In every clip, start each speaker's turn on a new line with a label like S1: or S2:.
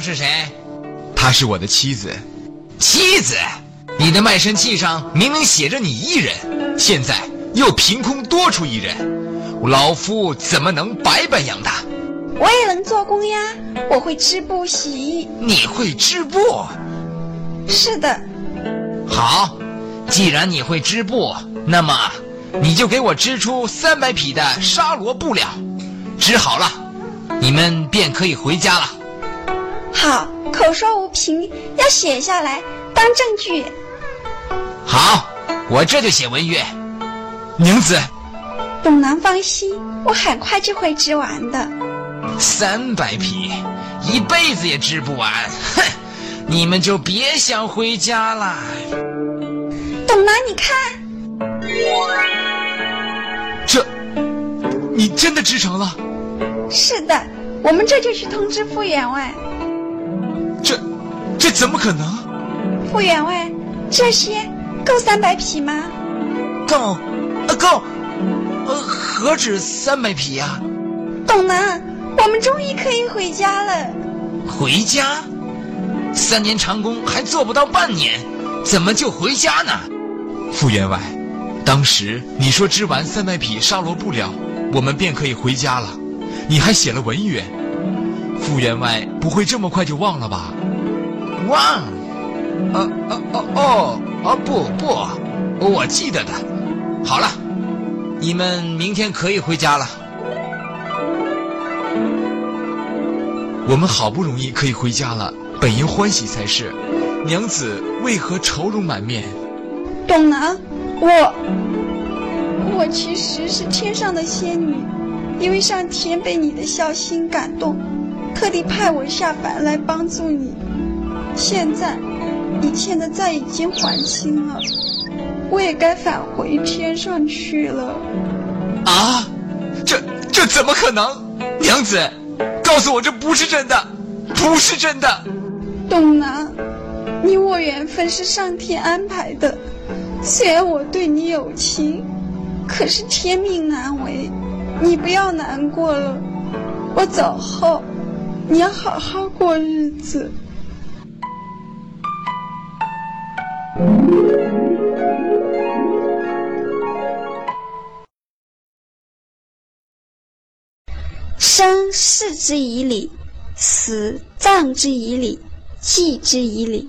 S1: 是谁？
S2: 她是我的妻子。
S1: 妻子？你的卖身契上明明写着你一人，现在又凭空多出一人，老夫怎么能白白养她？
S3: 我也能做工呀，我会织布洗衣。
S1: 你会织布？
S3: 是的。
S1: 好，既然你会织布，那么你就给我织出三百匹的纱罗布料。织好了，你们便可以回家了。
S3: 好，口说无凭，要写下来当证据。
S1: 好，我这就写文约。娘子，
S3: 董郎放心，我很快就会织完的。
S1: 三百匹，一辈子也织不完。哼，你们就别想回家了。
S3: 董南，你看，
S2: 这，你真的织成了？
S3: 是的，我们这就去通知傅员外。
S2: 这，怎么可能？
S3: 傅员外，这些够三百匹吗？
S1: 够，呃，够。呃，何止三百匹呀？
S3: 董楠，我们终于可以回家了。
S1: 回家？三年长工还做不到半年，怎么就回家呢？
S2: 傅员外，当时你说织完三百匹纱罗布料，我们便可以回家了。你还写了文约，傅员外不会这么快就忘了吧？
S1: 忘？哦哦哦哦哦不不，我记得的。好了，你们明天可以回家了。
S2: 我们好不容易可以回家了，本应欢喜才是。娘子为何愁容满面？
S3: 董楠，我我其实是天上的仙女，因为上天被你的孝心感动，特地派我下凡来帮助你。现在你欠的债已经还清了，我也该返回天上去了。
S2: 啊，这这怎么可能？娘子，告诉我这不是真的，不是真的。
S3: 董南，你我缘分是上天安排的。虽然我对你有情，可是天命难违，你不要难过了。我走后，你要好好过日子。生视之以礼，死葬之以礼，祭之以礼。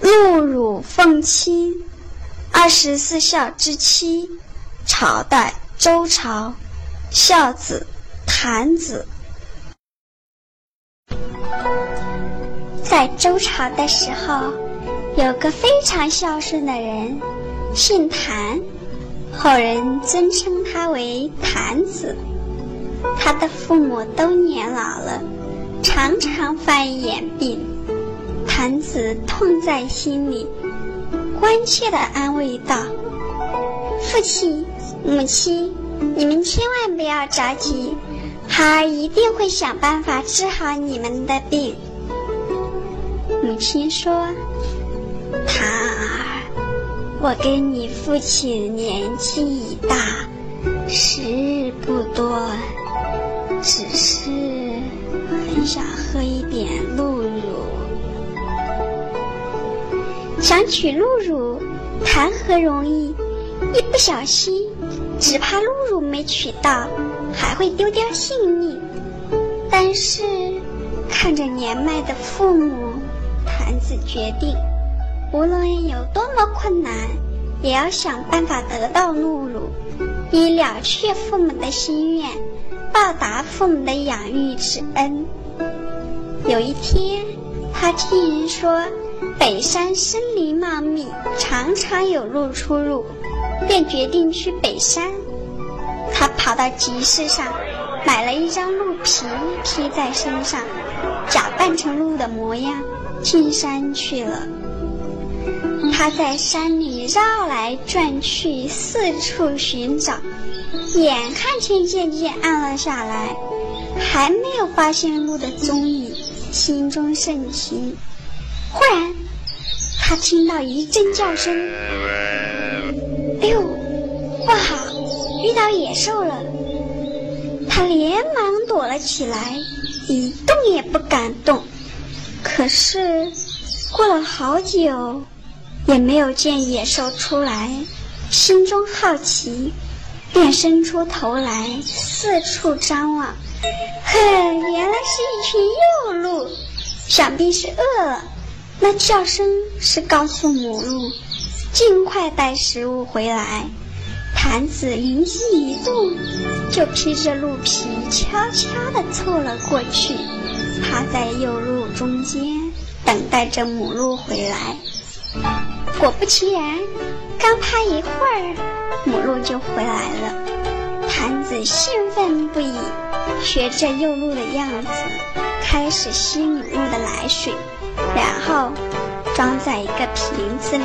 S3: 陆乳奉亲，二十四孝之妻，朝代周朝，孝子谭子。
S4: 在周朝的时候，有个非常孝顺的人，姓谭，后人尊称他为谭子。他的父母都年老了，常常犯眼病。谭子痛在心里，关切地安慰道：“父亲、母亲，你们千万不要着急，孩儿一定会想办法治好你们的病。”母亲说：“谭儿，我跟你父亲年纪已大，时日不多，只是很想喝一点露乳。想取露乳，谈何容易？一不小心，只怕露乳没取到，还会丢掉性命。但是看着年迈的父母。”男子决定，无论有多么困难，也要想办法得到露露，以了却父母的心愿，报答父母的养育之恩。有一天，他听人说北山森林茂密，常常有鹿出入，便决定去北山。他跑到集市上，买了一张鹿皮披在身上，假扮成鹿的模样。进山去了。他在山里绕来转去，四处寻找，眼看天渐渐暗了下来，还没有发现鹿的踪影，心中甚急。忽然，他听到一阵叫声：“哎呦，不好，遇到野兽了！”他连忙躲了起来，一动也不敢动。可是过了好久，也没有见野兽出来，心中好奇，便伸出头来四处张望。哼，原来是一群幼鹿，想必是饿了。那叫声是告诉母鹿，尽快带食物回来。坛子灵机一动，就披着鹿皮，悄悄地凑了过去，趴在幼鹿中间，等待着母鹿回来。果不其然，刚趴一会儿，母鹿就回来了。坛子兴奋不已，学着幼鹿的样子，开始吸母鹿的奶水，然后装在一个瓶子里，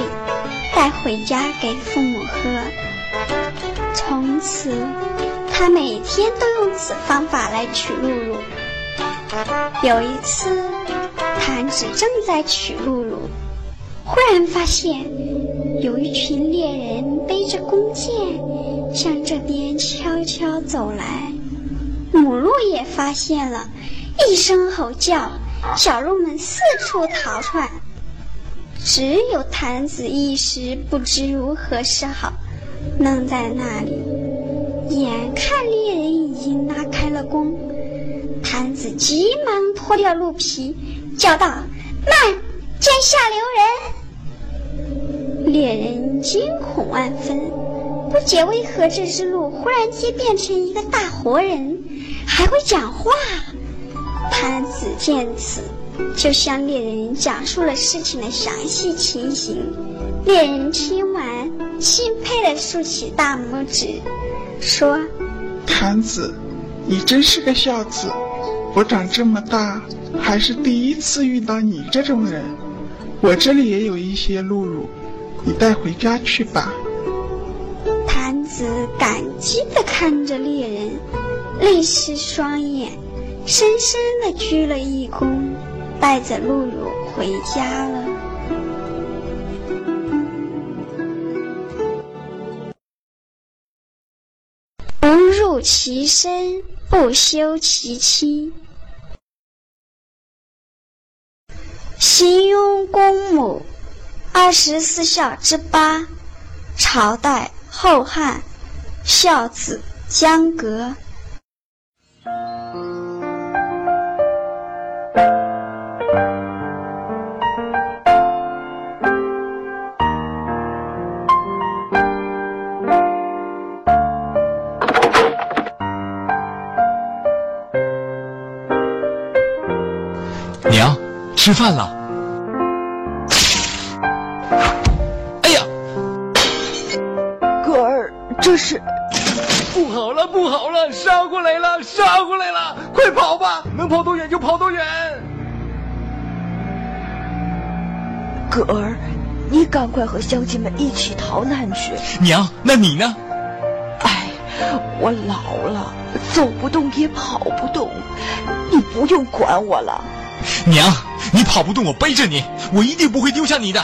S4: 带回家给父母喝。从此，他每天都用此方法来取露露。有一次，坛子正在取露露，忽然发现有一群猎人背着弓箭向这边悄悄走来。母鹿也发现了，一声吼叫，小鹿们四处逃窜，只有坛子一时不知如何是好。愣在那里，眼看猎人已经拉开了弓，坛子急忙脱掉鹿皮，叫道：“慢，剑下留人！”猎人惊恐万分，不解为何这只鹿忽然间变成一个大活人，还会讲话。坛子见此，就向猎人讲述了事情的详细情形。猎人听完。钦佩的竖起大拇指，说：“
S5: 坛子，你真是个孝子！我长这么大，还是第一次遇到你这种人。我这里也有一些露露，你带回家去吧。”
S4: 坛子感激地看着猎人，泪湿双眼，深深地鞠了一躬，带着露露回家了。不入其身，不修其妻。行雍公母，二十四孝之八，朝代后汉，孝子江革。
S2: 吃饭了。哎呀，
S6: 哥儿，这是
S2: 不好了，不好了，杀过来了，杀过来了！快跑吧，能跑多远就跑多远。
S6: 哥儿，你赶快和乡亲们一起逃难去。
S2: 娘，那你呢？
S6: 哎，我老了，走不动也跑不动，你不用管我了。
S2: 娘。你跑不动，我背着你，我一定不会丢下你的。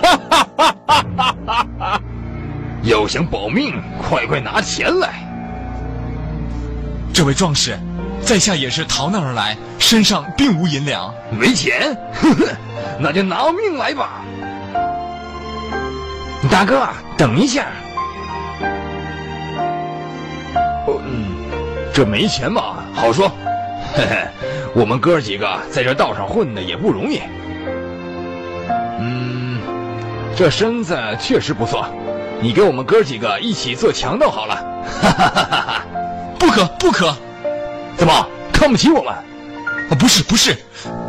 S1: 哈哈哈哈哈哈！要想保命，快快拿钱来。
S2: 这位壮士。在下也是逃难而来，身上并无银两，
S1: 没钱，呵呵，那就拿命来吧。大哥，等一下。哦，嗯，这没钱嘛，好说。嘿嘿，我们哥几个在这道上混的也不容易。嗯，这身子确实不错，你给我们哥几个一起做强盗好了。哈哈哈哈哈！
S2: 不可，不可。
S1: 怎么看不起我们？
S2: 啊，不是不是，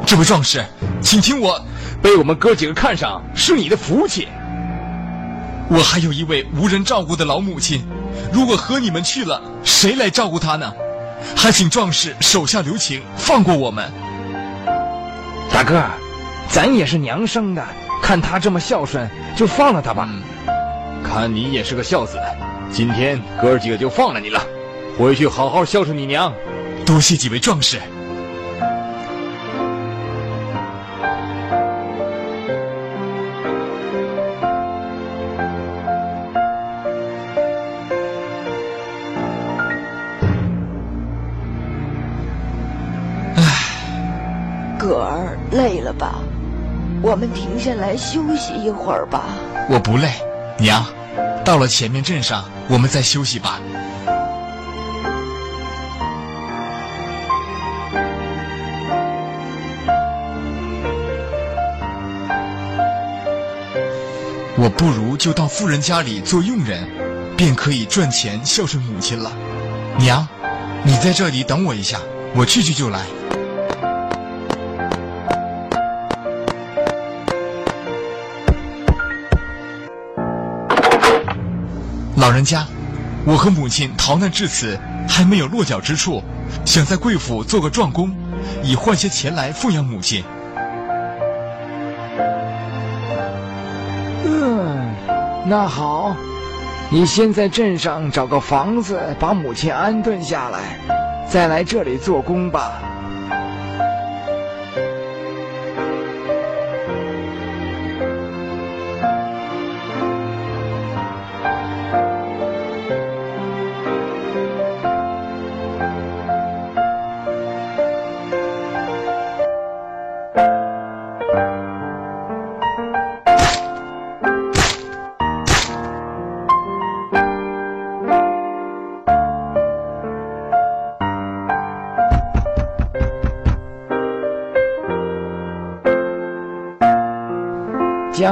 S2: 这位壮士，请听我，
S1: 被我们哥几个看上是你的福气。
S2: 我还有一位无人照顾的老母亲，如果和你们去了，谁来照顾她呢？还请壮士手下留情，放过我们。
S1: 大哥，咱也是娘生的，看他这么孝顺，就放了他吧。
S2: 看你也是个孝子，今天哥几个就放了你了，回去好好孝顺你娘。
S1: 多谢几位壮士。
S6: 葛儿累了吧？我们停下来休息一会儿吧。
S1: 我不累，娘。到了前面镇上，我们再休息吧。我不如就到富人家里做佣人，便可以赚钱孝顺母亲了。娘，你在这里等我一下，我去去就来。老人家，我和母亲逃难至此，还没有落脚之处，想在贵府做个壮工，以换些钱来奉养母亲。
S7: 那好，你先在镇上找个房子，把母亲安顿下来，再来这里做工吧。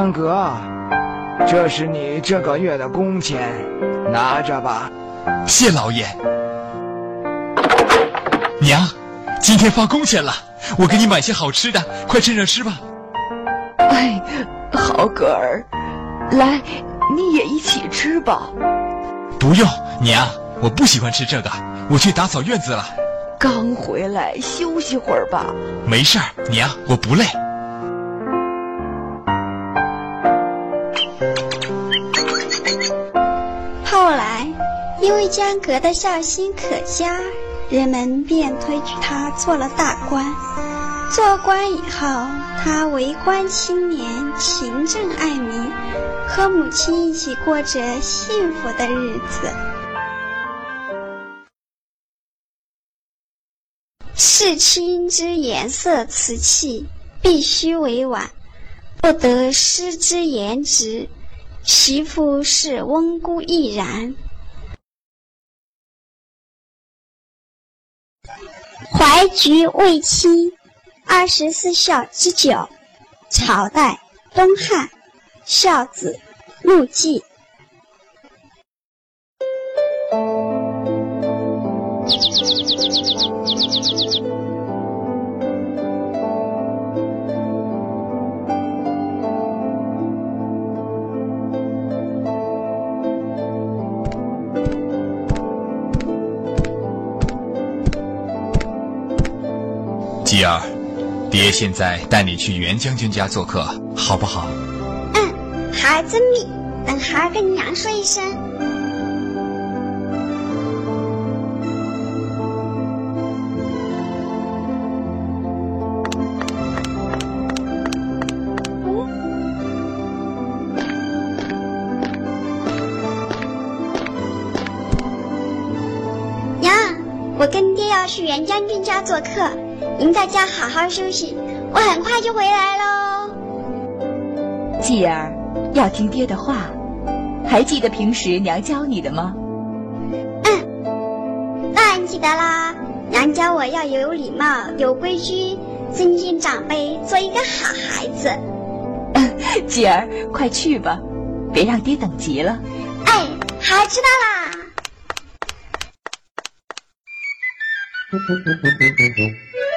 S7: 江哥，这是你这个月的工钱，拿着吧。
S1: 谢老爷。娘，今天发工钱了，我给你买些好吃的，快趁热吃吧。
S6: 哎，好格儿，来，你也一起吃吧。
S1: 不用，娘，我不喜欢吃这个，我去打扫院子了。
S6: 刚回来，休息会儿吧。
S1: 没事儿，娘，我不累。
S4: 因为江革的孝心可嘉，人们便推举他做了大官。做官以后，他为官清廉、勤政爱民，和母亲一起过着幸福的日子。侍卿之颜色瓷器，必须委婉，不得失之颜值。媳妇是温姑亦然。怀菊为妻，二十四孝之九，朝代东汉，孝子陆绩。
S1: 爹现在带你去袁将军家做客，好不好？
S4: 嗯，孩子密，等孩儿跟娘说一声。娘，我跟爹要去袁将军家做客。您在家好好休息，我很快就回来喽。
S8: 继儿，要听爹的话，还记得平时娘教你的吗？
S4: 嗯，当然记得啦。娘教我要有礼貌、有规矩，尊敬长辈，做一个好孩子。
S8: 继儿，快去吧，别让爹等急了。
S4: 哎，好，知道啦。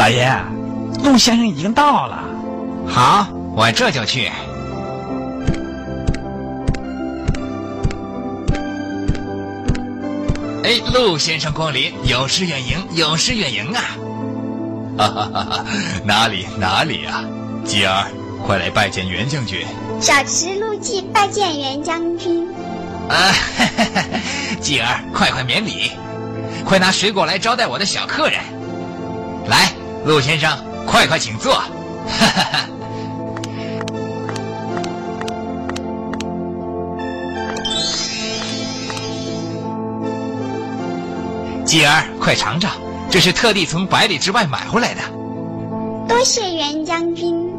S9: 老爷，陆先生已经到了。
S1: 好，我这就去。哎，陆先生光临，有失远迎，有失远迎啊！
S2: 哈哈哈哈哪里哪里啊！吉儿，快来拜见袁将军。
S4: 小池陆记拜见袁将军。
S1: 啊，继儿，快快免礼，快拿水果来招待我的小客人。来，陆先生，快快请坐。哈哈哈。继儿，快尝尝，这是特地从百里之外买回来的。
S4: 多谢袁将军。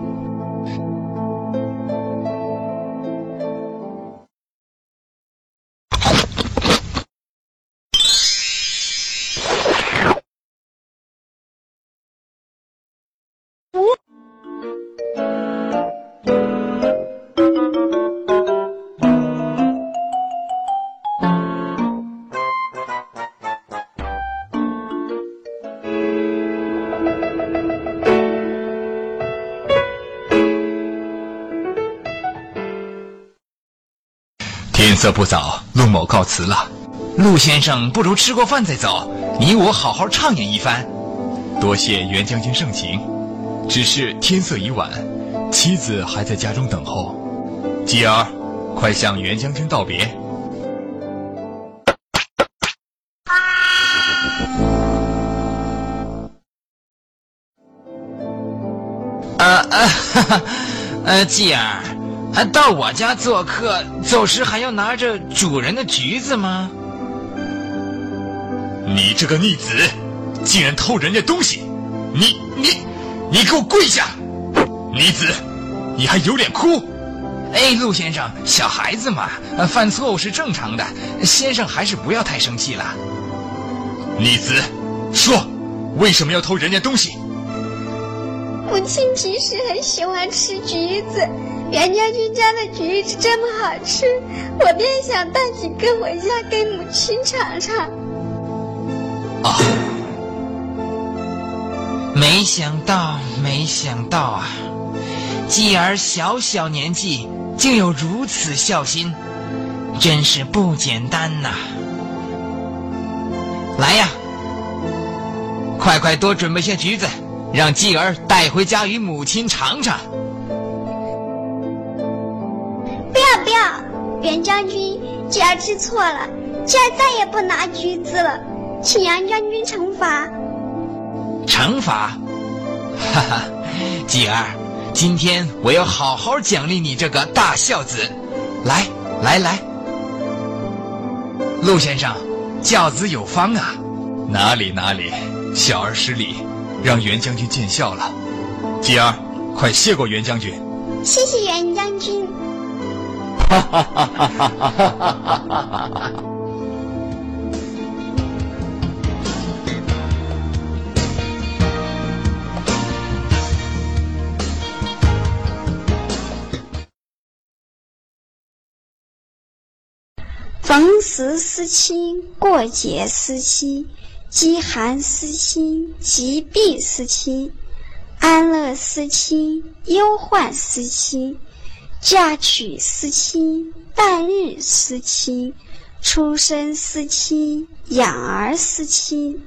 S2: 色不早，陆某告辞了。
S1: 陆先生，不如吃过饭再走，你我好好畅饮一番。
S2: 多谢袁将军盛情，只是天色已晚，妻子还在家中等候。吉儿，快向袁将军道别。
S1: 呃呃，哈哈，呃，继儿。还到我家做客，走时还要拿着主人的橘子吗？
S2: 你这个逆子，竟然偷人家东西！你你你给我跪下！逆子，你还有脸哭？
S1: 哎，陆先生，小孩子嘛，犯错误是正常的，先生还是不要太生气了。
S2: 逆子，说，为什么要偷人家东西？
S4: 母亲平时很喜欢吃橘子。袁将军家的橘子这么好吃，我便想带几个回家给母亲尝尝。
S1: 啊！没想到，没想到啊！继儿小小年纪竟有如此孝心，真是不简单呐！来呀，快快多准备些橘子，让继儿带回家与母亲尝尝。
S4: 不要不要，袁将军，继儿知错了，继儿再也不拿橘子了，请杨将军惩罚。
S1: 惩罚？哈哈，继儿，今天我要好好奖励你这个大孝子。来，来，来，陆先生，教子有方啊！
S2: 哪里哪里，小儿失礼，让袁将军见笑了。吉儿，快谢过袁将军。
S4: 谢谢袁将军。哈哈哈哈哈！哈逢时思亲，过节思亲，饥寒思亲，疾病思亲，安乐思亲，忧患思亲。嫁娶思亲，诞日思亲，出生思亲，养儿思亲。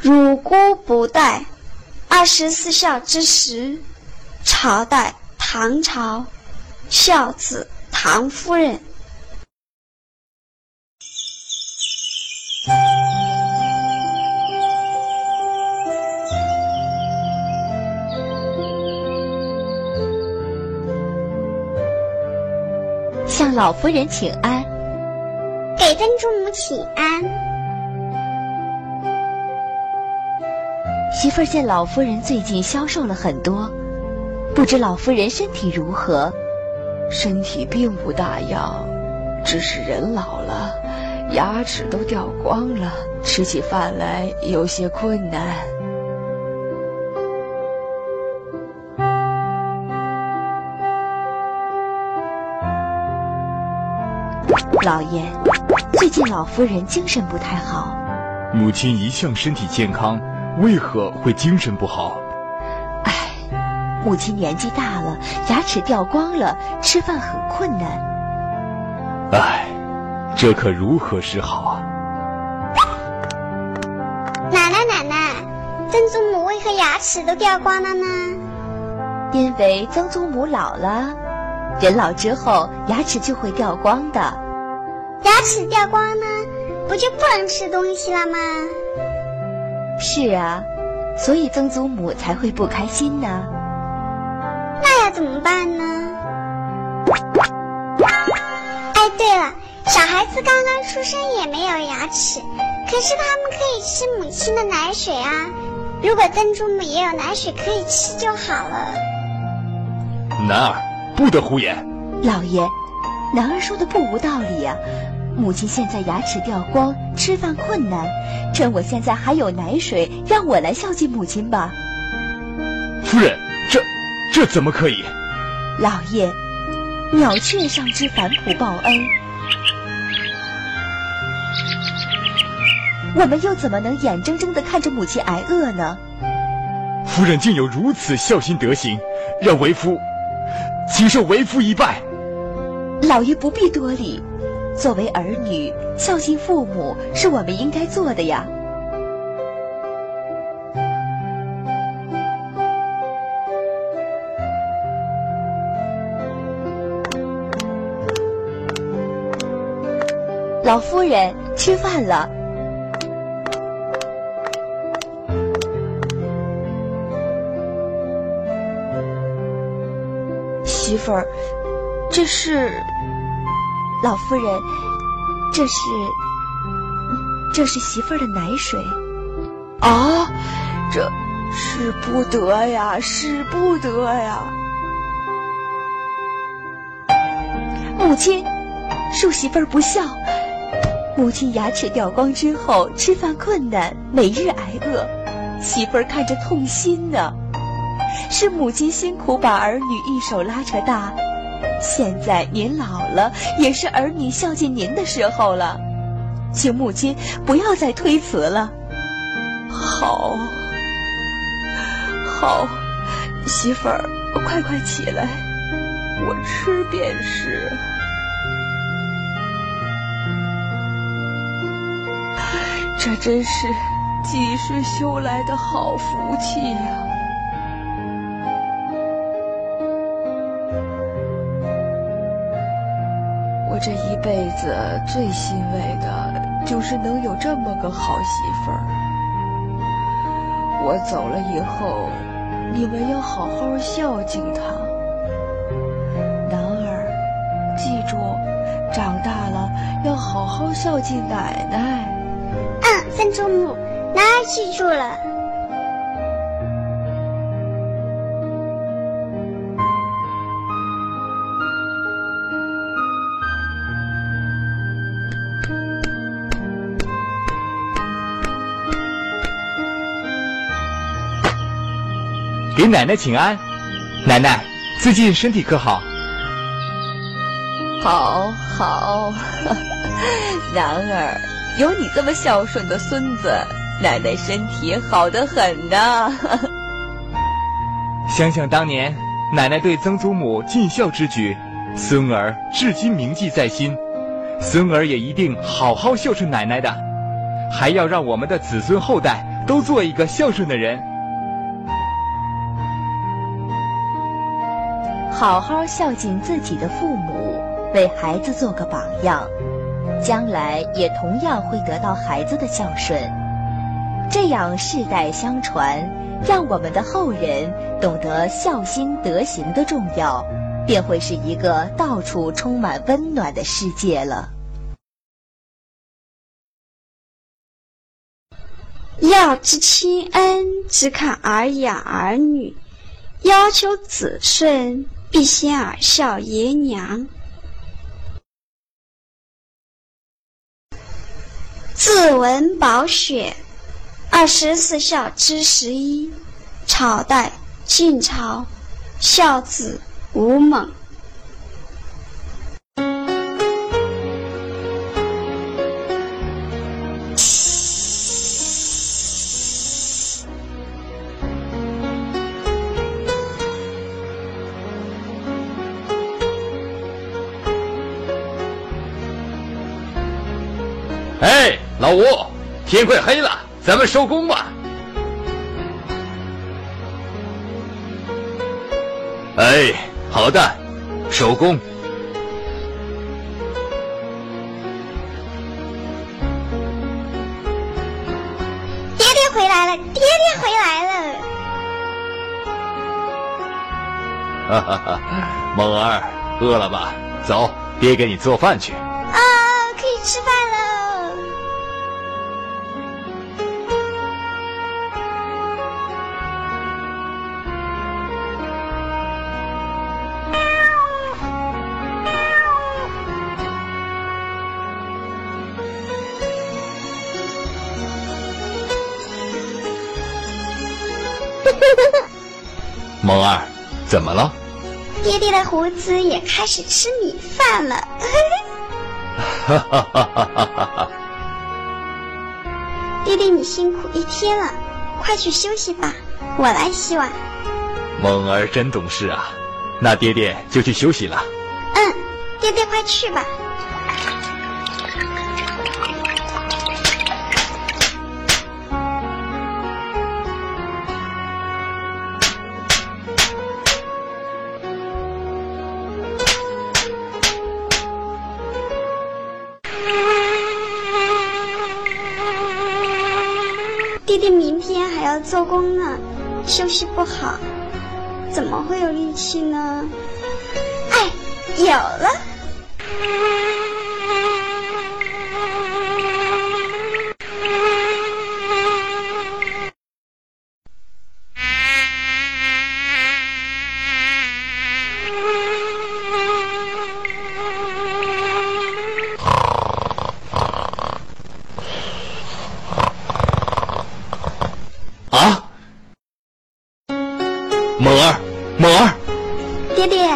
S4: 乳姑不待，二十四孝之时，朝代唐朝，孝子唐夫人。
S8: 老夫人请安，
S4: 给曾祖母请安。
S8: 媳妇儿见老夫人最近消瘦了很多，不知老夫人身体如何？
S6: 身体并无大恙，只是人老了，牙齿都掉光了，吃起饭来有些困难。
S8: 老爷，最近老夫人精神不太好。
S1: 母亲一向身体健康，为何会精神不好？
S8: 唉，母亲年纪大了，牙齿掉光了，吃饭很困难。
S1: 唉，这可如何是好啊？
S4: 奶奶，奶奶，曾祖母为何牙齿都掉光了呢？
S8: 因为曾祖母老了，人老之后牙齿就会掉光的。
S4: 牙齿掉光呢，不就不能吃东西了吗？
S8: 是啊，所以曾祖母才会不开心呢。
S4: 那要怎么办呢？哎，对了，小孩子刚刚出生也没有牙齿，可是他们可以吃母亲的奶水啊。如果曾祖母也有奶水可以吃就好了。
S1: 男儿不得胡言。
S8: 老爷，男儿说的不无道理呀。母亲现在牙齿掉光，吃饭困难，趁我现在还有奶水，让我来孝敬母亲吧。
S1: 夫人，这这怎么可以？
S8: 老爷，鸟雀尚知反哺报恩，我们又怎么能眼睁睁的看着母亲挨饿呢？
S1: 夫人竟有如此孝心德行，让为夫，请受为夫一拜。
S8: 老爷不必多礼。作为儿女，孝敬父母是我们应该做的呀。老夫人，吃饭了。媳妇儿，这是。老夫人，这是这是媳妇儿的奶水。
S6: 啊，这使不得呀，使不得呀！
S8: 母亲，恕媳妇儿不孝。母亲牙齿掉光之后，吃饭困难，每日挨饿，媳妇儿看着痛心呢。是母亲辛苦把儿女一手拉扯大。现在您老了，也是儿女孝敬您的时候了，请母亲不要再推辞了。
S6: 好，好，媳妇儿，快快起来，我吃便是。这真是几世修来的好福气呀！辈子最欣慰的就是能有这么个好媳妇儿。我走了以后，你们要好好孝敬她。男儿，记住，长大了要好好孝敬奶奶。
S4: 嗯，三祖母，男儿记住了。
S1: 给奶奶请安，奶奶最近身体可好？
S6: 好，好，男儿有你这么孝顺的孙子，奶奶身体好得很呐。
S1: 想想当年奶奶对曾祖母尽孝之举，孙儿至今铭记在心。孙儿也一定好好孝顺奶奶的，还要让我们的子孙后代都做一个孝顺的人。
S8: 好好孝敬自己的父母，为孩子做个榜样，将来也同样会得到孩子的孝顺。这样世代相传，让我们的后人懂得孝心德行的重要，便会是一个到处充满温暖的世界了。
S10: 要知亲恩，只看儿养儿女；要求子顺。必先而孝爷娘。
S4: 自文宝雪，二十四孝之十一，朝代晋朝，孝子吴猛。
S11: 天快黑了，咱们收工吧。哎，好的，收工。
S4: 爹爹回来了，爹爹回来了。
S11: 哈哈哈，梦儿，饿了吧？走，爹给你做饭去。
S4: 啊，可以吃饭
S11: 梦儿，怎么了？
S4: 爹爹的胡子也开始吃米饭了。
S11: 哈哈哈哈哈哈！
S4: 爹爹，你辛苦一天了，快去休息吧，我来洗碗。
S11: 梦儿真懂事啊，那爹爹就去休息了。
S4: 嗯，爹爹快去吧。做工呢，休息不好，怎么会有力气呢？哎，有了！
S11: 梦儿，萌儿，
S4: 爹爹，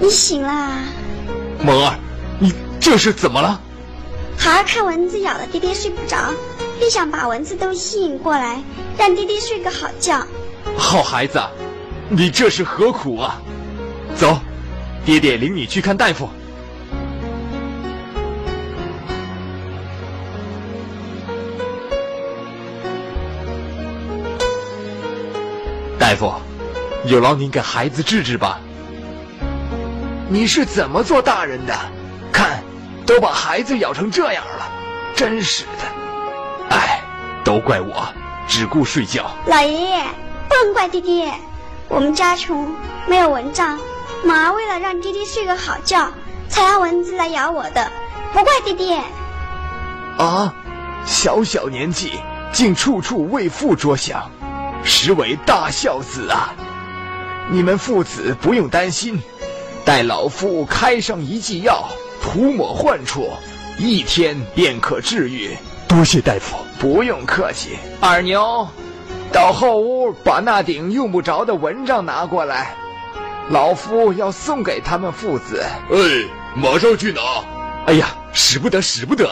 S4: 你醒啦！
S11: 萌儿，你这是怎么了？
S4: 孩儿看蚊子咬了爹爹睡不着，便想把蚊子都吸引过来，让爹爹睡个好觉。
S11: 好孩子，你这是何苦啊？走，爹爹领你去看大夫。大夫，有劳您给孩子治治吧。
S1: 你是怎么做大人的？看，都把孩子咬成这样了，真是的。
S11: 哎，都怪我，只顾睡觉。
S4: 老爷爷，不能怪爹爹，我们家穷，没有蚊帐，猛儿为了让爹爹睡个好觉，才让蚊子来咬我的，不怪爹爹。
S1: 啊，小小年纪竟处处为父着想，实为大孝子啊！你们父子不用担心，待老夫开上一剂药，涂抹患处，一天便可治愈。
S11: 多谢大夫，
S1: 不用客气。二牛，到后屋把那顶用不着的蚊帐拿过来，老夫要送给他们父子。
S11: 哎，马上去拿。哎呀，使不得，使不得！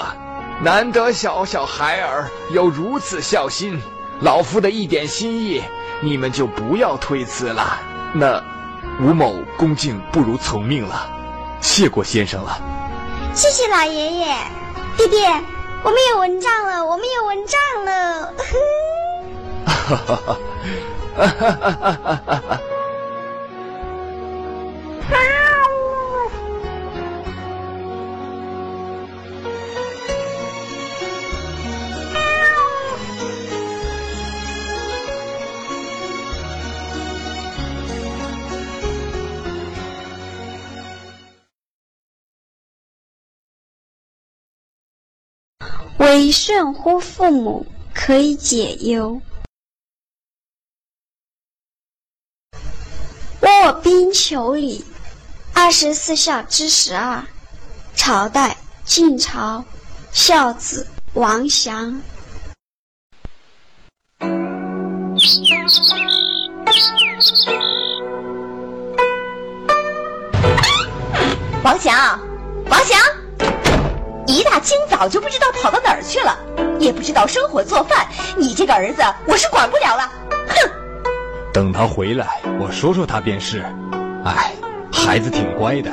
S1: 难得小小孩儿有如此孝心，老夫的一点心意，你们就不要推辞了。
S11: 那吴某恭敬不如从命了，谢过先生了。
S4: 谢谢老爷爷，弟弟，我们有蚊帐了，我们有蚊帐了。
S11: 哈哈哈，哈哈哈哈哈哈！
S4: 为顺乎父母，可以解忧。卧冰求鲤，二十四孝之十二，朝代晋朝，孝子王祥。
S8: 王祥，王祥，一大清早就不知道跑到哪儿去了，也不知道生火做饭，你这个儿子我是管不了了。哼！
S1: 等他回来，我说说他便是。哎，孩子挺乖的。